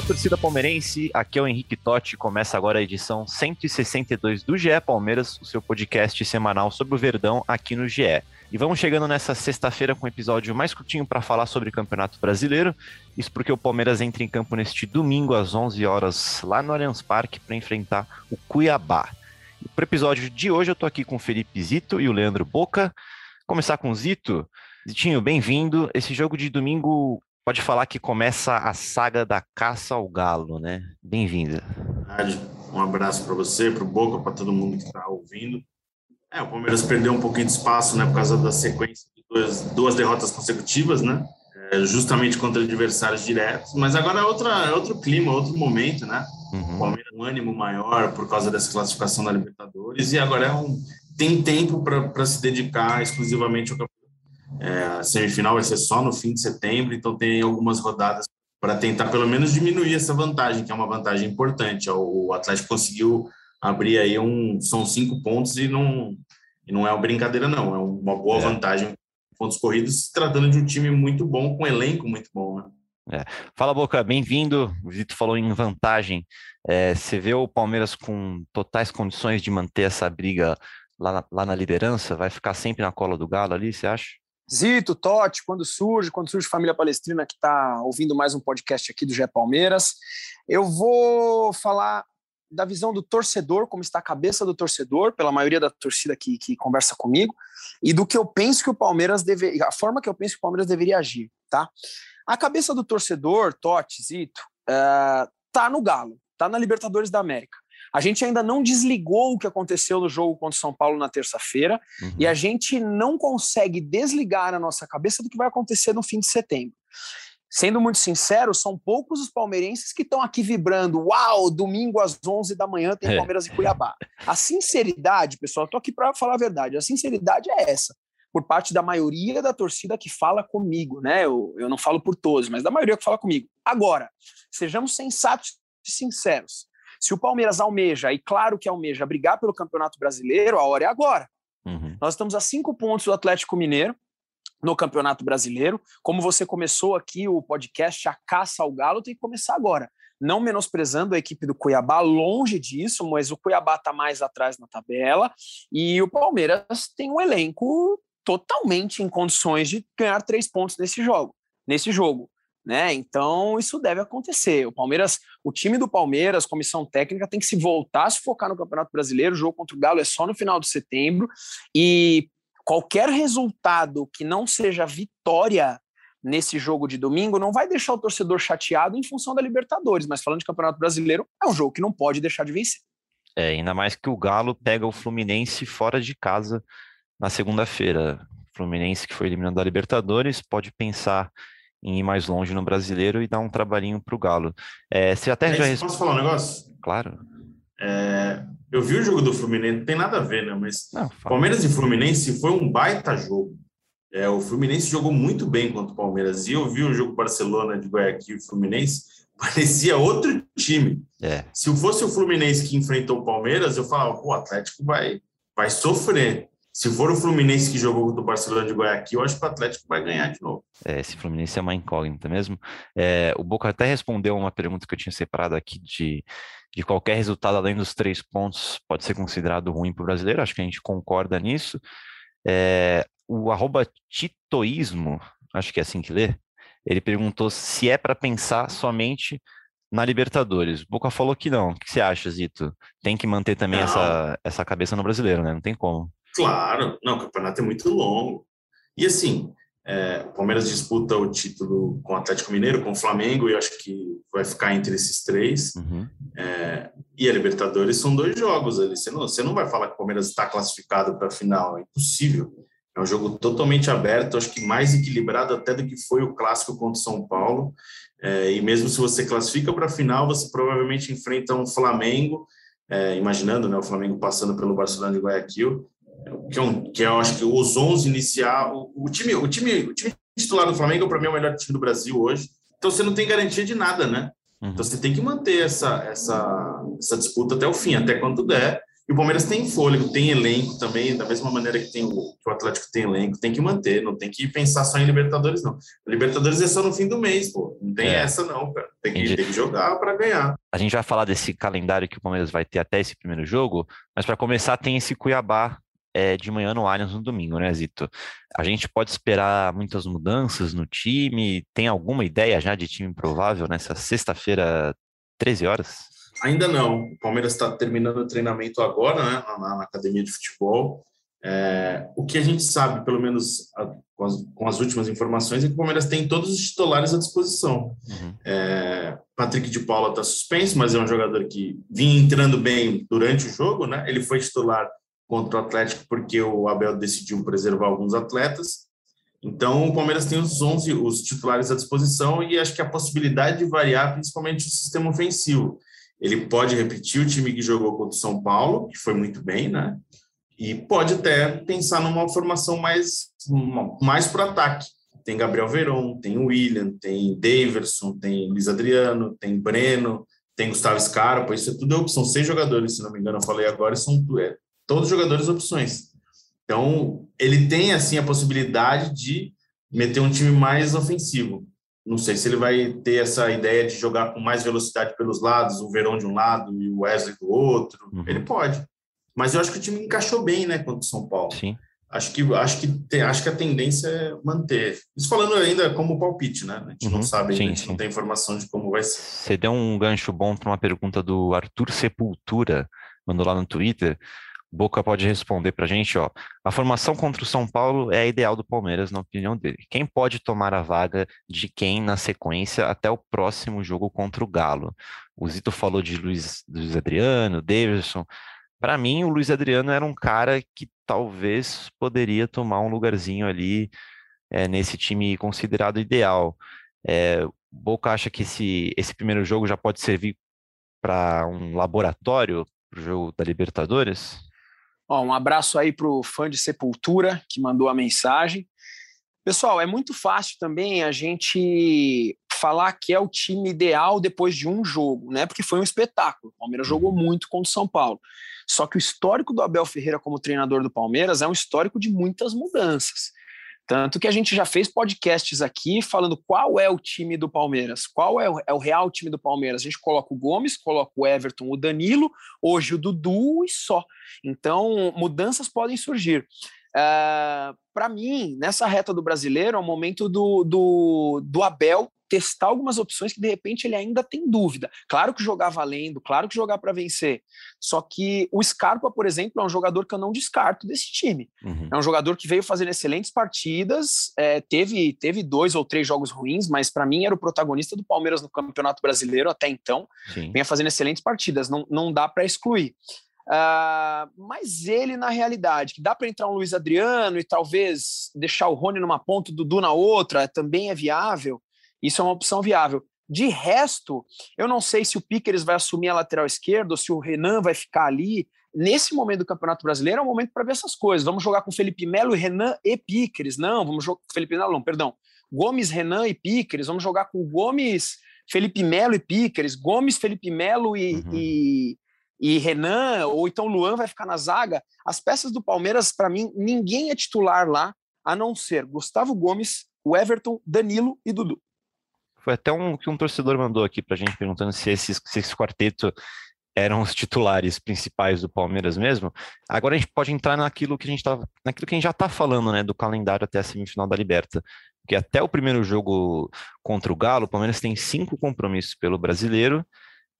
Fala, torcida palmeirense. Aqui é o Henrique Totti. Começa agora a edição 162 do GE Palmeiras, o seu podcast semanal sobre o Verdão aqui no GE. E vamos chegando nessa sexta-feira com um episódio mais curtinho para falar sobre o Campeonato Brasileiro. Isso porque o Palmeiras entra em campo neste domingo às 11 horas lá no Allianz Parque para enfrentar o Cuiabá. Para o episódio de hoje eu tô aqui com o Felipe Zito e o Leandro Boca. Começar com o Zito. Zitinho, bem-vindo. Esse jogo de domingo pode falar que começa a saga da caça ao galo, né? Bem-vinda. Um abraço para você, para o Boca, para todo mundo que está ouvindo. É, o Palmeiras perdeu um pouquinho de espaço, né, por causa da sequência de duas, duas derrotas consecutivas, né? É, justamente contra adversários diretos. Mas agora é, outra, é outro clima, outro momento, né? Uhum. O Palmeiras um ânimo maior por causa dessa classificação da Libertadores e agora é um, tem tempo para se dedicar exclusivamente ao campeonato. É, a semifinal vai ser só no fim de setembro, então tem algumas rodadas para tentar pelo menos diminuir essa vantagem, que é uma vantagem importante. O Atlético conseguiu abrir aí um. São cinco pontos e não, e não é uma brincadeira, não. É uma boa É. vantagem pontos corridos, se tratando de um time muito bom, com um elenco muito bom, né? Fala, Boca, bem-vindo. O Zito falou em vantagem. É, você vê o Palmeiras com totais condições de manter essa briga lá na, lá na liderança? Vai ficar sempre na cola do Galo ali, você acha? Zito, Totti, quando surge, quando surge Família Palestrina, que está ouvindo mais um podcast aqui do Gé Palmeiras. Eu vou falar da visão do torcedor, como está a cabeça do torcedor, pela maioria da torcida que, que conversa comigo, e do que eu penso que o Palmeiras deve, a forma que eu penso que o Palmeiras deveria agir, tá? A cabeça do torcedor, Totti, Zito, eh, tá no Galo, tá na Libertadores da América. A gente ainda não desligou o que aconteceu no jogo contra o São Paulo na terça-feira, Uhum. e a gente não consegue desligar a nossa cabeça do que vai acontecer no fim de setembro. Sendo muito sincero, são poucos os palmeirenses que estão aqui vibrando. Uau, domingo às 11 da manhã tem É. Palmeiras e Cuiabá. A sinceridade, pessoal, tô aqui para falar a verdade. A sinceridade é essa, por parte da maioria da torcida que fala comigo, né? Eu, eu não falo por todos, mas da maioria que fala comigo. Agora, sejamos sensatos e sinceros. Se o Palmeiras almeja, e claro que almeja, brigar pelo Campeonato Brasileiro, a hora é agora. Uhum. Nós estamos a cinco pontos do Atlético Mineiro no Campeonato Brasileiro. Como você começou aqui o podcast, a caça ao Galo tem que começar agora. Não menosprezando a equipe do Cuiabá, longe disso, mas o Cuiabá está mais atrás na tabela e o Palmeiras tem um elenco totalmente em condições de ganhar três pontos nesse jogo. Nesse jogo. Né? Então, isso deve acontecer. O Palmeiras, o time do Palmeiras, comissão técnica, tem que se voltar a se focar no Campeonato Brasileiro. O jogo contra o Galo é só no final de setembro. E qualquer resultado que não seja vitória nesse jogo de domingo não vai deixar o torcedor chateado em função da Libertadores, mas falando de Campeonato Brasileiro, é um jogo que não pode deixar de vencer. É, ainda mais que o Galo pega o Fluminense fora de casa na segunda-feira. Fluminense que foi eliminado da Libertadores pode pensar em ir mais longe no brasileiro e dar um trabalhinho para o Galo. É, você até já Mas Posso falar um negócio? Claro. É, eu vi o jogo do Fluminense, não tem nada a ver, né? Mas Não. Palmeiras e Fluminense foi um baita jogo. É, o Fluminense jogou muito bem contra o Palmeiras. E eu vi o jogo Barcelona de Guayaquil e Fluminense, parecia outro time. É, Se fosse o Fluminense que enfrentou o Palmeiras, eu falava, o Atlético vai, vai sofrer. Se for o Fluminense que jogou contra o Barcelona de Guayaquil, eu acho que o Atlético vai ganhar de novo. é, esse Fluminense é uma incógnita mesmo. É, o Boca até respondeu uma pergunta que eu tinha separado aqui de, de qualquer resultado além dos três pontos pode ser considerado ruim para o brasileiro. Acho que a gente concorda nisso. É, o arroba titoísmo, acho que é assim que lê, ele perguntou se é para pensar somente na Libertadores. O Boca falou que não. O que você acha, Zito? Tem que manter também Não. essa, essa cabeça no brasileiro, né? Não tem como. Claro, não, o campeonato é muito longo. E assim, É, o Palmeiras disputa o título com o Atlético Mineiro, com o Flamengo, e acho que vai ficar entre esses três. Uhum. É, e a Libertadores são dois jogos ali. Você não, você não vai falar que o Palmeiras está classificado para a final, é impossível. É um jogo totalmente aberto, acho que mais equilibrado até do que foi o clássico contra o São Paulo. É, e mesmo se você classifica para a final, você provavelmente enfrenta um Flamengo, é, imaginando né, o Flamengo passando pelo Barcelona de Guayaquil, que, é um, que eu acho que os 11 inicial, o, o, time, o, time, o time titular do Flamengo, para mim, é o melhor time do Brasil hoje. Então você não tem garantia de nada, né? Uhum. Então você tem que manter essa, essa, essa disputa até o fim, até quando der. E o Palmeiras tem fôlego, tem elenco também, da mesma maneira que, tem o, que o Atlético tem elenco, tem que manter, não tem que pensar só em Libertadores, não. Libertadores é só no fim do mês, pô. Não tem é. essa, não, cara. Tem que, tem que jogar para ganhar. A gente vai falar desse calendário que o Palmeiras vai ter até esse primeiro jogo, mas para começar tem esse Cuiabá é, de manhã no Allianz no domingo, né, Zito? A gente pode esperar muitas mudanças no time? Tem alguma ideia já de time provável nessa sexta-feira, 13 horas? Ainda não. O Palmeiras está terminando o treinamento agora, né, na, na academia de futebol. É, o que a gente sabe, pelo menos a, com, as, com, as, últimas informações, é que o Palmeiras tem todos os titulares à disposição. Uhum. É, Patrick de Paula está suspenso, mas é um jogador que vinha entrando bem durante o jogo, né? Ele foi titular contra o Atlético porque o Abel decidiu preservar alguns atletas. Então, o Palmeiras tem os 11, os titulares à disposição e acho que a possibilidade de variar, principalmente o sistema ofensivo. Ele pode repetir o time que jogou contra o São Paulo, que foi muito bem, né? E pode até pensar numa formação mais, mais para ataque. Tem Gabriel Veron, tem William, tem Daverson, tem Luiz Adriano, tem Breno, tem Gustavo Scarpa. Isso é tudo são seis jogadores, se não me engano, eu falei agora, são é, todos os jogadores opções. Então, ele tem assim a possibilidade de meter um time mais ofensivo. Não sei se ele vai ter essa ideia de jogar com mais velocidade pelos lados, o Verão de um lado e o Wesley do outro. Uhum. Ele pode. Mas eu acho que o time encaixou bem, né, contra o São Paulo. Sim. Acho que acho que tem, acho que a tendência é manter. Isso falando ainda como palpite, né? A gente uhum. não sabe, sim, a gente sim. não tem informação de como vai ser. Você deu um gancho bom para uma pergunta do Arthur Sepultura, mandou lá no Twitter. Boca pode responder para a gente, ó. A formação contra o São Paulo é a ideal do Palmeiras, na opinião dele. Quem pode tomar a vaga de quem na sequência até o próximo jogo contra o Galo? O Zito falou de Luiz, Luiz Adriano, Davidson. Para mim, o Luiz Adriano era um cara que talvez poderia tomar um lugarzinho ali é, nesse time considerado ideal. É, Boca acha que esse, esse primeiro jogo já pode servir para um laboratório para o jogo da Libertadores? Ó, um abraço aí para o fã de Sepultura que mandou a mensagem. Pessoal, é muito fácil também a gente falar que é o time ideal depois de um jogo, né? Porque foi um espetáculo. O Palmeiras jogou muito contra o São Paulo. Só que o histórico do Abel Ferreira como treinador do Palmeiras é um histórico de muitas mudanças. Tanto que a gente já fez podcasts aqui falando qual é o time do Palmeiras, qual é o, é o, real time do Palmeiras. A gente coloca o Gomes, coloca o Everton, o Danilo, hoje o Dudu e só. Então, mudanças podem surgir. Uh, ah, Para mim, nessa reta do brasileiro, é o momento do, do, do Abel testar algumas opções que de repente ele ainda tem dúvida. Claro que jogar valendo, claro que jogar para vencer. Só que o Scarpa, por exemplo, é um jogador que eu não descarto desse time. Uhum. É um jogador que veio fazendo excelentes partidas, é, teve, teve dois ou três jogos ruins, mas para mim era o protagonista do Palmeiras no Campeonato Brasileiro até então. Sim. Vinha fazendo excelentes partidas, não, não dá para excluir. Uh, mas ele, na realidade, que dá para entrar um Luiz Adriano e talvez deixar o Rony numa ponta, o Dudu na outra, também é viável. Isso é uma opção viável. De resto, eu não sei se o Piqueres vai assumir a lateral esquerda ou se o Renan vai ficar ali. Nesse momento do Campeonato Brasileiro é um momento para ver essas coisas. Vamos jogar com Felipe Melo, Renan e Piqueres. Não, vamos jogar com Felipe Melo, não, perdão. Gomes, Renan e Piqueres. Vamos jogar com Gomes, Felipe Melo e Piqueres. Gomes, Felipe Melo e, uhum. e, e Renan, ou então Luan vai ficar na zaga. As peças do Palmeiras, para mim, ninguém é titular lá, a não ser Gustavo Gomes, o Everton, Danilo e Dudu. Foi até um que um torcedor mandou aqui para a gente perguntando se, esses, se esse quarteto eram os titulares principais do Palmeiras mesmo. Agora a gente pode entrar naquilo que a gente tá, naquilo que a gente já está falando, né, do calendário até a semifinal da Liberta. Porque até o primeiro jogo contra o Galo, o Palmeiras tem cinco compromissos pelo Brasileiro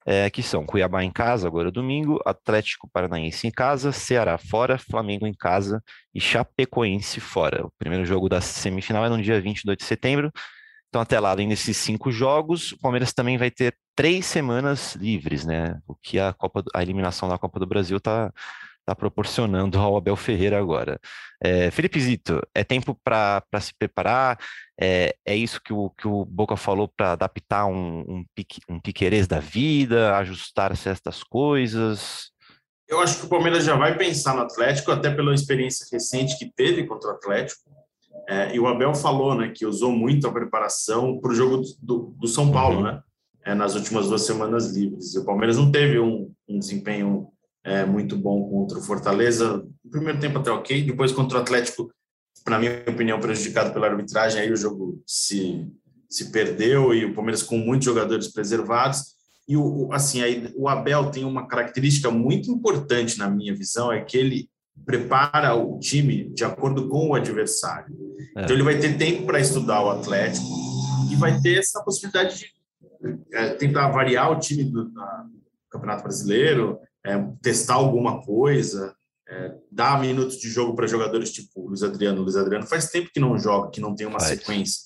é, que são Cuiabá em casa, agora domingo, Atlético Paranaense em casa, Ceará fora, Flamengo em casa e Chapecoense fora. O primeiro jogo da semifinal é no dia 22 de setembro. Então, até lá, além desses cinco jogos, o Palmeiras também vai ter três semanas livres, né? O que a, Copa, a eliminação da Copa do Brasil está tá proporcionando ao Abel Ferreira agora. É, Felipe Zito, é tempo para se preparar? É, é isso que o, que o Boca falou para adaptar um, um, pique, um da vida, ajustar certas coisas? Eu acho que o Palmeiras já vai pensar no Atlético, até pela experiência recente que teve contra o Atlético. É, e o Abel falou né, que usou muito a preparação para o jogo do, do, São Paulo, uhum. né? É, nas últimas duas semanas livres. E o Palmeiras não teve um, um desempenho é, muito bom contra o Fortaleza. No primeiro tempo até ok, depois contra o Atlético na minha opinião, prejudicado pela arbitragem, aí o jogo se, se perdeu e o Palmeiras com muitos jogadores preservados. E o, assim, aí, o Abel tem uma característica muito importante na minha visão, é que ele prepara o time de acordo com o adversário. É. Então ele vai ter tempo para estudar o Atlético e vai ter essa possibilidade de é, tentar variar o time do, do Campeonato Brasileiro, é, testar alguma coisa, é, dar minutos de jogo para jogadores tipo Luiz Adriano. Luiz Adriano faz tempo que não joga, que não tem uma faz. sequência.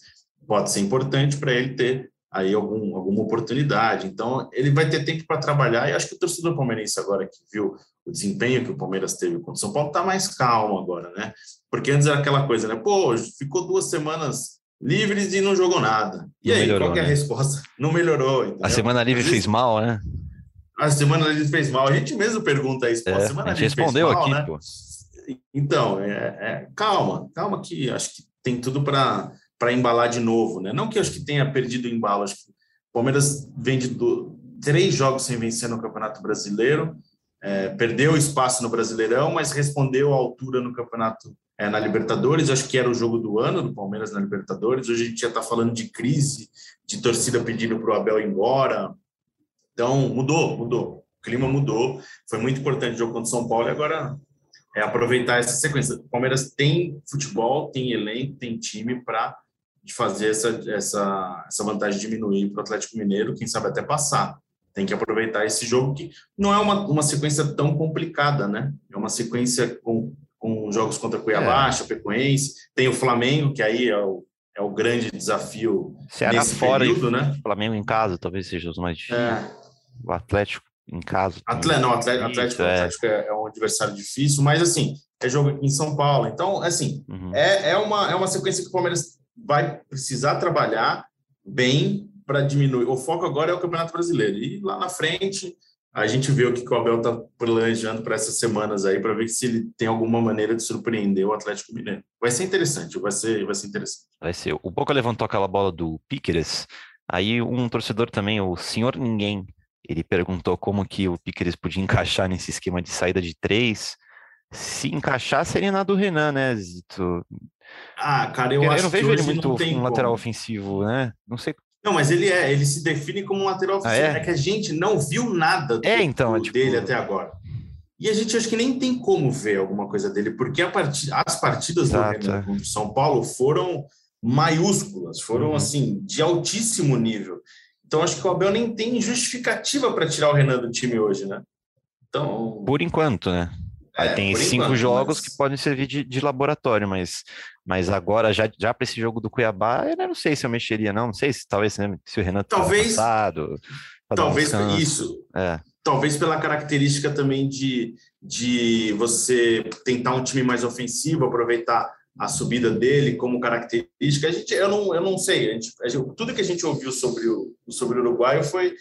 Pode ser importante para ele ter aí algum, alguma oportunidade. Então, ele vai ter tempo para trabalhar. E acho que o torcedor palmeirense, agora que viu o desempenho que o Palmeiras teve contra o São Paulo, está mais calmo agora, né? Porque antes era aquela coisa, né? Pô, ficou duas semanas livres e não jogou nada. E não aí, melhorou, qual é a né? resposta? Não melhorou. Entendeu? A semana livre fez mal, né? A semana livre fez mal. A gente mesmo pergunta isso. Pô, a, semana a gente respondeu mal, aqui, né? pô. Então, é, é, calma, calma que acho que tem tudo para embalar de novo, né? Não que acho que tenha perdido o embalo, acho que o Palmeiras vem de do, três jogos sem vencer no Campeonato Brasileiro, é, perdeu espaço no Brasileirão, mas respondeu à altura no Campeonato é, na Libertadores, acho que era o jogo do ano do Palmeiras na Libertadores. Hoje a gente já está falando de crise, de torcida pedindo para o Abel ir embora, então, mudou, mudou. O clima mudou. Foi muito importante o jogo contra o São Paulo e agora é aproveitar essa sequência. O Palmeiras tem futebol, tem elenco, tem time para fazer essa, essa, essa vantagem diminuir para o Atlético Mineiro, quem sabe até passar. Tem que aproveitar esse jogo que não é uma, uma sequência tão complicada, né? É uma sequência com, com jogos contra Cuiabá, é. Chapecoense, tem o Flamengo, que aí é o, é o grande desafio Ceará nesse fora período, né? Flamengo em casa talvez seja os mais difíceis. É o Atlético em casa. Atlético, não, Atlético, Atlético, é. Atlético é, é, um adversário difícil, mas assim, é jogo em São Paulo. Então, assim, uhum. é, é, uma, é uma sequência que o Palmeiras vai precisar trabalhar bem para diminuir. O foco agora é o Campeonato Brasileiro. E lá na frente, a gente vê o que o Abel está planejando para essas semanas aí, para ver se ele tem alguma maneira de surpreender o Atlético Mineiro. Vai ser interessante, vai ser, vai ser interessante. Vai ser. O Boca levantou aquela bola do Piqueres, aí um torcedor também, o Senhor Ninguém, ele perguntou como que o Piqueres podia encaixar nesse esquema de saída de três. Se encaixar, seria na do Renan, né, Zito? Ah, cara, eu Porque acho eu não vejo ele muito um como. lateral ofensivo, né? Não sei. Não, mas ele é, ele se define como um lateral ofensivo. Ah, é? é? que a gente não viu nada do, é, então, é tipo... dele até agora. E a gente acho que nem tem como ver alguma coisa dele, porque part... as partidas Exato. do Renan contra o São Paulo foram maiúsculas, foram uhum. assim, de altíssimo nível. Então acho que o Abel nem tem justificativa para tirar o Renan do time hoje, né? Então. Por enquanto, né? É, tem cinco enquanto, jogos mas... que podem servir de, de, laboratório, mas, mas agora, já, já para esse jogo do Cuiabá, eu não sei se eu mexeria, não. Não sei se talvez né, se o Renan talvez passado, Talvez um isso. É. Talvez pela característica também de, de você tentar um time mais ofensivo, aproveitar a subida dele como característica. A gente, eu não, eu não sei. A gente, a gente, tudo que a gente ouviu sobre o, sobre o Uruguai foi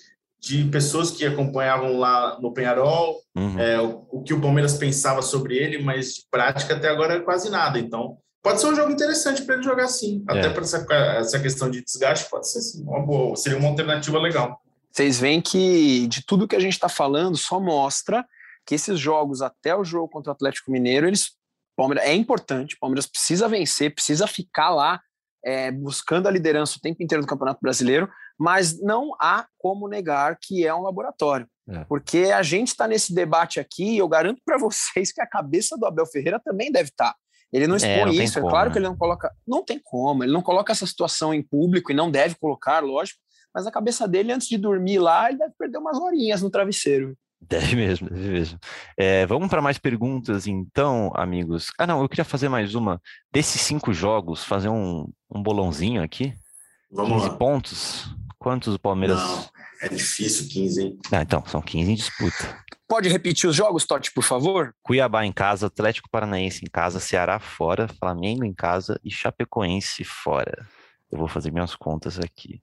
de pessoas que acompanhavam lá no Penharol, uhum. é, o, o, que o Palmeiras pensava sobre ele, mas de prática até agora é quase nada. Então, pode ser um jogo interessante para ele jogar sim. Até é. para essa, essa questão de desgaste, pode ser sim. Uma boa, seria uma alternativa legal. Vocês veem que de tudo que a gente está falando só mostra que esses jogos até o jogo contra o Atlético Mineiro eles Palmeiras é importante, o Palmeiras precisa vencer, precisa ficar lá é, buscando a liderança o tempo inteiro do Campeonato Brasileiro, mas não há como negar que é um laboratório. É. Porque a gente está nesse debate aqui e eu garanto para vocês que a cabeça do Abel Ferreira também deve estar. Tá. Ele não é, expõe é, não isso, como, é claro né? que ele não coloca. Não tem como, ele não coloca essa situação em público e não deve colocar, lógico, mas na cabeça dele, antes de dormir lá, ele deve perder umas horinhas no travesseiro. Deve mesmo, deve mesmo. É, vamos para mais perguntas, então, amigos. Ah, não, eu queria fazer mais uma. Desses cinco jogos, fazer um, um bolãozinho aqui. Vamos 15 lá. pontos. Quantos o Palmeiras. Não, é difícil 15, hein? Ah, então, são 15 em disputa. Pode repetir os jogos, Totti, por favor? Cuiabá em casa, Atlético Paranaense em casa, Ceará fora, Flamengo em casa e Chapecoense fora. Eu vou fazer minhas contas aqui.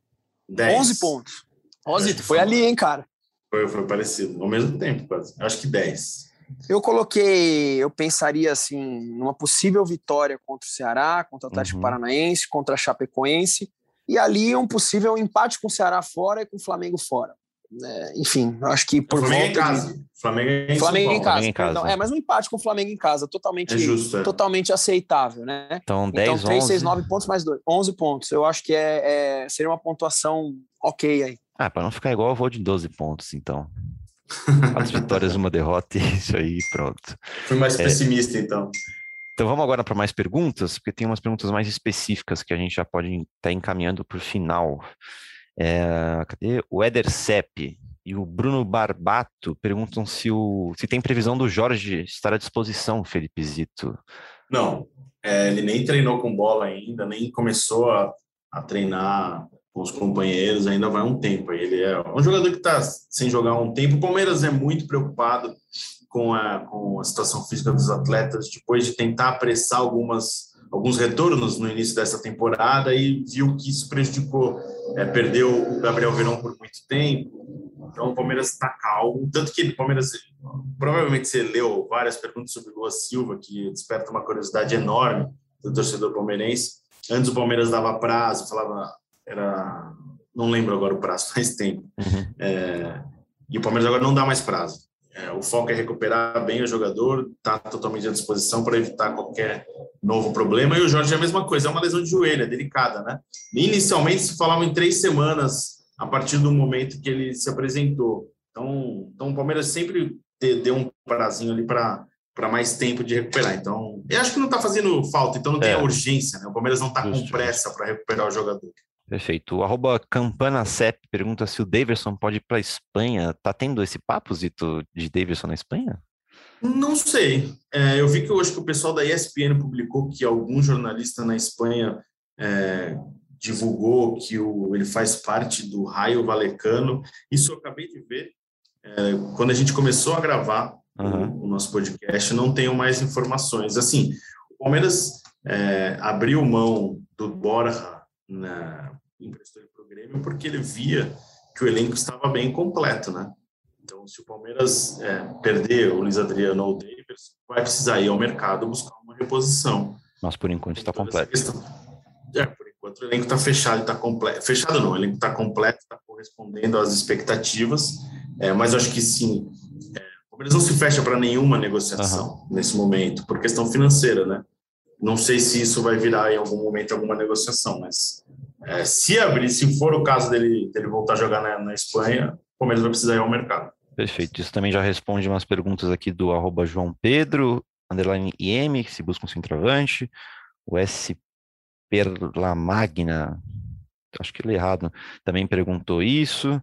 10. 11 pontos. Foi foi. ali, hein, cara? Foi, foi parecido. Ao mesmo tempo, quase. Acho que 10. Eu coloquei, eu pensaria assim, numa possível vitória contra o Ceará, contra o Atlético Uhum. Paranaense, contra a Chapecoense, e ali um possível empate com o Ceará fora e com o Flamengo fora. É, enfim, acho que por Flamengo volta em de- casa. Flamengo é em Flamengo em casa, Flamengo em casa. perdão. É, mas um empate com o Flamengo em casa, totalmente, É justo, é. totalmente aceitável, né? Então, 10, então, 3, 11. 6, 9 pontos mais 2. 11 pontos. Eu acho que é, é- seria uma pontuação ok aí. Ah, para não ficar igual, eu vou de 12 pontos, então. Quatro vitórias, uma derrota e isso aí, pronto. Fui mais É. pessimista, então. Então vamos agora para mais perguntas, porque tem umas perguntas mais específicas que a gente já pode estar encaminhando para o final. É, cadê? O Eder Sepp e o Bruno Barbato perguntam se, o, se tem previsão do Jorge estar à disposição, Felipe Zito. Não, é, ele nem treinou com bola ainda, nem começou a, a treinar com os companheiros, ainda vai um tempo. Ele é um jogador que está sem jogar um tempo. O Palmeiras é muito preocupado com a, com a situação física dos atletas, depois de tentar apressar algumas, alguns retornos no início dessa temporada e viu que isso prejudicou. É, perdeu o Gabriel Verão por muito tempo, então o Palmeiras está calmo. Tanto que o Palmeiras, provavelmente você leu várias perguntas sobre Lua Silva, que desperta uma curiosidade enorme do torcedor palmeirense. Antes o Palmeiras dava prazo, falava, era, não lembro agora o prazo, faz tempo. Uhum. É, e o Palmeiras agora não dá mais prazo. É, o foco é recuperar bem o jogador, está totalmente à disposição para evitar qualquer novo problema. E o Jorge é a mesma coisa, é uma lesão de joelho, é delicada, né? Inicialmente se falava em três semanas a partir do momento que ele se apresentou. Então, então o Palmeiras sempre deu um prazinho ali para para mais tempo de recuperar. Então, eu acho que não está fazendo falta, então não tem É. a urgência, né? O Palmeiras não está com pressa para recuperar o jogador. Perfeito. O arroba Campana Sepp pergunta se o Daverson pode ir para a Espanha. Tá tendo esse papo, Zito, de Daverson na Espanha? Não sei. É, eu vi que acho que o pessoal da ESPN publicou que algum jornalista na Espanha é, divulgou que o, ele faz parte do Raio Valecano. Isso eu acabei de ver. É, quando a gente começou a gravar Aham. o, o nosso podcast, não tenho mais informações. Assim, o Palmeiras é, abriu mão do Borja, na, emprestou ele para o Grêmio, porque ele via que o elenco estava bem completo, né? Então, se o Palmeiras é, perder o Luiz Adriano ou o Davis, vai precisar ir ao mercado buscar uma reposição. Mas por enquanto está Então, completo. É, por enquanto o elenco está fechado, está completo. Fechado não, o elenco está completo, está correspondendo às expectativas. É, mas acho que sim, é, o Palmeiras não se fecha para nenhuma negociação nesse momento, por questão financeira, né? Não sei se isso vai virar em algum momento alguma negociação, mas é, se abrir, se for o caso dele, dele voltar a jogar na, na Espanha, o Palmeiras vai precisar ir ao mercado. Perfeito. Isso também já responde umas perguntas aqui do arroba João Pedro, underline IM, que se busca um centroavante. O S. Perlamagna, acho que ele errado, também perguntou isso.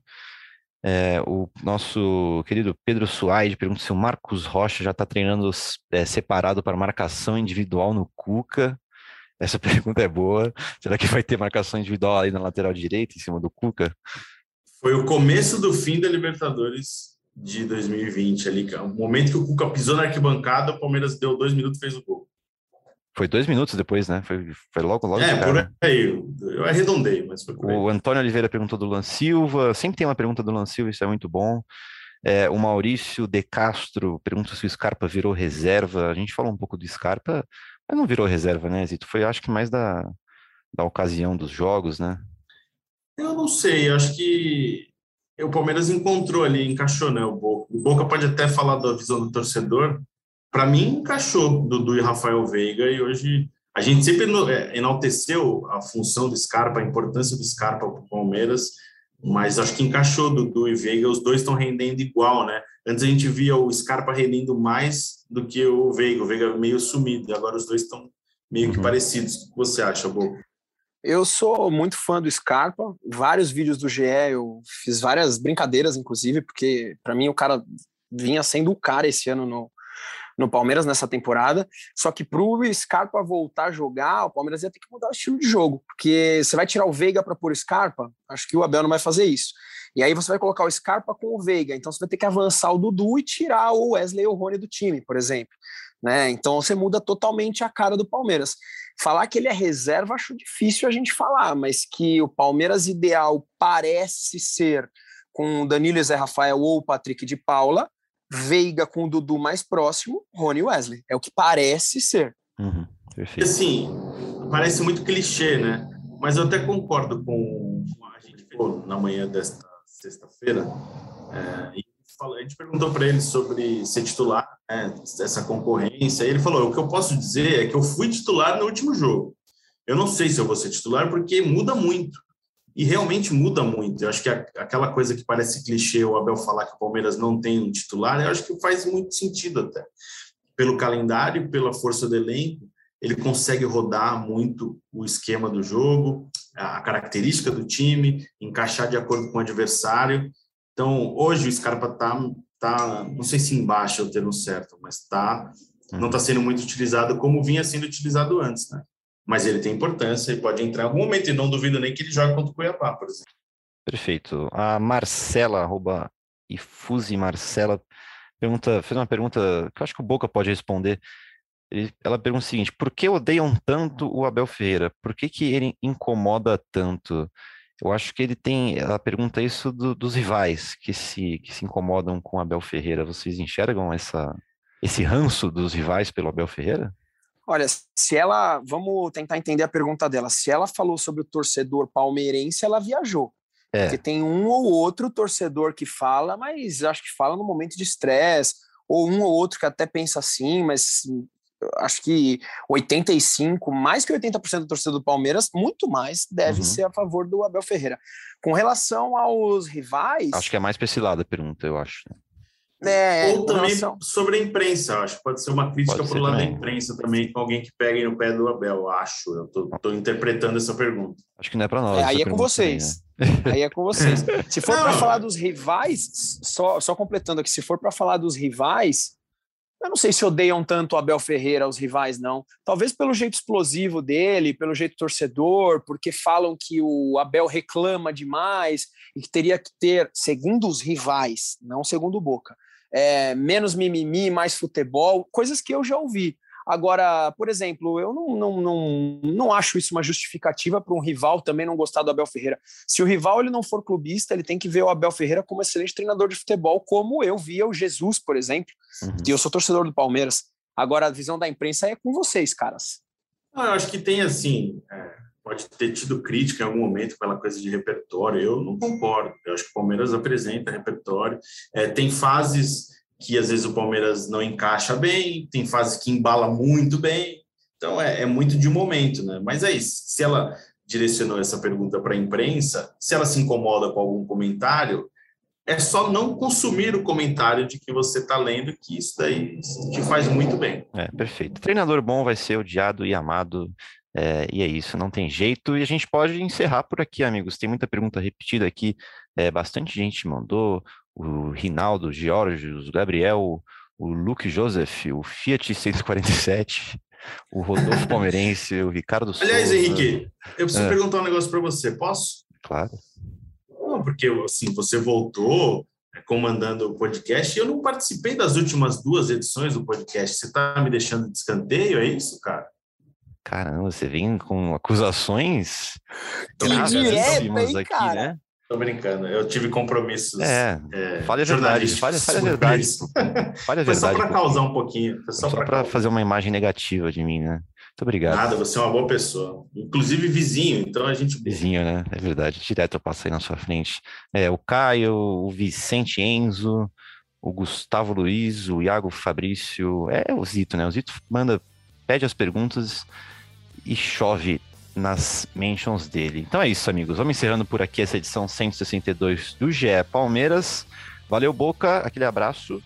É, o nosso querido Pedro Suaide pergunta se o Marcos Rocha já está treinando é, separado para marcação individual no Cuca. Essa pergunta é boa. Será que vai ter marcação individual aí na lateral direita, em cima do Cuca? Foi o começo do fim da Libertadores de 2020 ali. O momento que o Cuca pisou na arquibancada, o Palmeiras deu dois minutos e fez o gol. Foi dois minutos depois, né? Foi, foi logo, logo É, por aí. Eu arredondei, mas foi por aí. O Antônio Oliveira perguntou do Lan Silva. Sempre tem uma pergunta do Lan Silva, isso é muito bom. É, o Maurício De Castro pergunta se o Scarpa virou reserva. A gente falou um pouco do Scarpa, mas não virou reserva, né, Zito? Foi, acho que mais da, da ocasião dos jogos, né? Eu não sei, acho que o Palmeiras encontrou ali, encaixou, né, o Boca. O Boca pode até falar da visão do torcedor. Para mim, encaixou Dudu e Rafael Veiga, e hoje a gente sempre é, enalteceu a função do Scarpa, a importância do Scarpa para o Palmeiras, mas acho que encaixou Dudu e Veiga, os dois estão rendendo igual, né? Antes a gente via o Scarpa rendendo mais do que o Veiga, o Veiga meio sumido, agora os dois estão meio que Uhum. parecidos. O que você acha, Boca? Eu sou muito fã do Scarpa, vários vídeos do GE, eu fiz várias brincadeiras, inclusive, porque para mim o cara vinha sendo o cara esse ano no, no Palmeiras nessa temporada. Só que pro Scarpa voltar a jogar, o Palmeiras ia ter que mudar o estilo de jogo, porque você vai tirar o Veiga para pôr o Scarpa, acho que o Abel não vai fazer isso. E aí você vai colocar o Scarpa com o Veiga, então você vai ter que avançar o Dudu e tirar o Wesley ou o Rony do time, por exemplo. Né? Então você muda totalmente a cara do Palmeiras. Falar que ele é reserva acho difícil a gente falar, mas que o Palmeiras ideal parece ser com o Danilo Zé Rafael ou o Patrick de Paula, Veiga com o Dudu mais próximo, Rony Wesley. É o que parece ser. Uhum, perfeito. Assim, parece muito clichê, né? Mas eu até concordo com a gente falou na manhã desta sexta-feira. É, a gente perguntou para ele sobre ser titular, né, essa concorrência. E ele falou: o que eu posso dizer é que eu fui titular no último jogo. Eu não sei se eu vou ser titular porque muda muito. E realmente muda muito. Eu acho que aquela coisa que parece clichê, o Abel falar que o Palmeiras não tem um titular, eu acho que faz muito sentido até. Pelo calendário, pela força do elenco, ele consegue rodar muito o esquema do jogo, a característica do time, encaixar de acordo com o adversário. Então, hoje o Scarpa tá, tá não sei se embaixo é o termo certo, mas tá, não está sendo muito utilizado como vinha sendo utilizado antes, né? Mas ele tem importância e pode entrar em algum momento, e não duvido nem que ele jogue contra o Cuiabá, por exemplo. Perfeito. A Marcela, arroba Ifusi Marcela, pergunta, fez uma pergunta que eu acho que o Boca pode responder. ela pergunta o seguinte: por que odeiam tanto o Abel Ferreira? Por que, que ele incomoda tanto? Eu acho que ele tem. Ela pergunta isso do, dos rivais que se, que se incomodam com Abel Ferreira. Vocês enxergam essa, esse ranço dos rivais pelo Abel Ferreira? Olha, se ela. Vamos tentar entender a pergunta dela. Se ela falou sobre o torcedor palmeirense, ela viajou. É. Porque tem um ou outro torcedor que fala, mas acho que fala no momento de estresse, ou um ou outro que até pensa assim, mas acho que 85, mais que 80% do torcedor do Palmeiras, muito mais deve uhum. ser a favor do Abel Ferreira. Com relação aos rivais. Acho que é mais para esse lado a pergunta, eu acho. É, Ou também relação... sobre a imprensa, acho que pode ser uma crítica para o lado também. da imprensa também, com alguém que pegue no pé do Abel, acho. Eu estou interpretando essa pergunta. Acho que não é para nós. É, aí é com vocês. Também, né? Aí é com vocês. Se for para falar dos rivais, só, só completando aqui, se for para falar dos rivais, eu não sei se odeiam tanto o Abel Ferreira, os rivais, não. Talvez pelo jeito explosivo dele, pelo jeito torcedor, porque falam que o Abel reclama demais e que teria que ter, segundo os rivais, não segundo o Boca, é, menos mimimi, mais futebol, coisas que eu já ouvi. Agora, por exemplo, eu não, não, não, não acho isso uma justificativa para um rival também não gostar do Abel Ferreira. Se o rival ele não for clubista, ele tem que ver o Abel Ferreira como excelente treinador de futebol, como eu via o Jesus, por exemplo. Uhum. E eu sou torcedor do Palmeiras. Agora, a visão da imprensa é com vocês, caras. eu acho que tem assim. É, pode ter tido crítica em algum momento pela coisa de repertório. Eu não concordo. Eu acho que o Palmeiras apresenta repertório. É, tem fases que às vezes o Palmeiras não encaixa bem, tem fases que embala muito bem. Então é, é muito de momento, né? Mas é isso. Se ela direcionou essa pergunta para a imprensa, se ela se incomoda com algum comentário, é só não consumir o comentário de que você está lendo, que isso daí te faz muito bem. É, perfeito. Treinador bom vai ser odiado e amado, é, e é isso, não tem jeito. E a gente pode encerrar por aqui, amigos. Tem muita pergunta repetida aqui, é, bastante gente mandou o Rinaldo, o o Gabriel, o Luke Joseph, o Fiat 147, o Rodolfo Palmeirense, o Ricardo Aliás, Henrique, eu preciso é. perguntar um negócio para você, posso? Claro. Não, porque assim, você voltou é, comandando o podcast e eu não participei das últimas duas edições do podcast. Você está me deixando de escanteio, é isso, cara? Caramba, você vem com acusações que direto, aqui, cara? né? Tô brincando, eu tive compromissos. É, é fale a verdade, fale, fale a verdade. Fale a verdade. Foi só para causar um pouquinho. Foi só, só para fazer uma imagem negativa de mim, né? Muito obrigado. Nada, você é uma boa pessoa. Inclusive vizinho, então a gente. Vizinho, né? É verdade. Direto eu passei na sua frente. É, o Caio, o Vicente Enzo, o Gustavo Luiz, o Iago Fabrício. É o Zito, né? O Zito manda, pede as perguntas e chove nas mentions dele. Então é isso, amigos. Vamos encerrando por aqui essa edição 162 do GE Palmeiras. Valeu, Boca. Aquele abraço.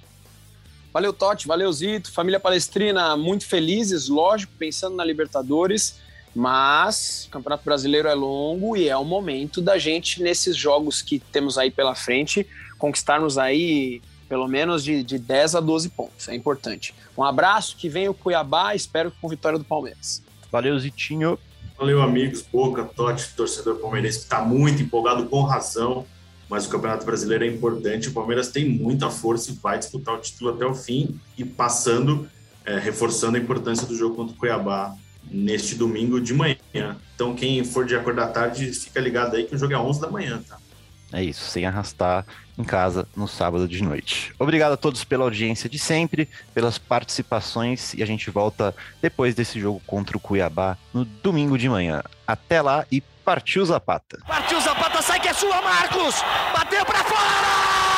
Valeu, Totti. Valeu, Zito. Família Palestrina, muito felizes, lógico, pensando na Libertadores. Mas o Campeonato Brasileiro é longo e é o momento da gente, nesses jogos que temos aí pela frente, conquistarmos aí pelo menos de, de 10 a 12 pontos. É importante. Um abraço, que vem o Cuiabá, espero que com vitória do Palmeiras. Valeu, Zitinho. Valeu, amigos. Boca, Totti, torcedor palmeirense, que está muito empolgado com razão, mas o Campeonato Brasileiro é importante. O Palmeiras tem muita força e vai disputar o título até o fim e passando, é, reforçando a importância do jogo contra o Cuiabá neste domingo de manhã. Então, quem for de acordar tarde, fica ligado aí que o jogo é 11 da manhã, tá? É isso, sem arrastar em casa no sábado de noite. Obrigado a todos pela audiência de sempre, pelas participações e a gente volta depois desse jogo contra o Cuiabá no domingo de manhã. Até lá e partiu Zapata. Partiu Zapata, sai que é sua, Marcos! Bateu para fora!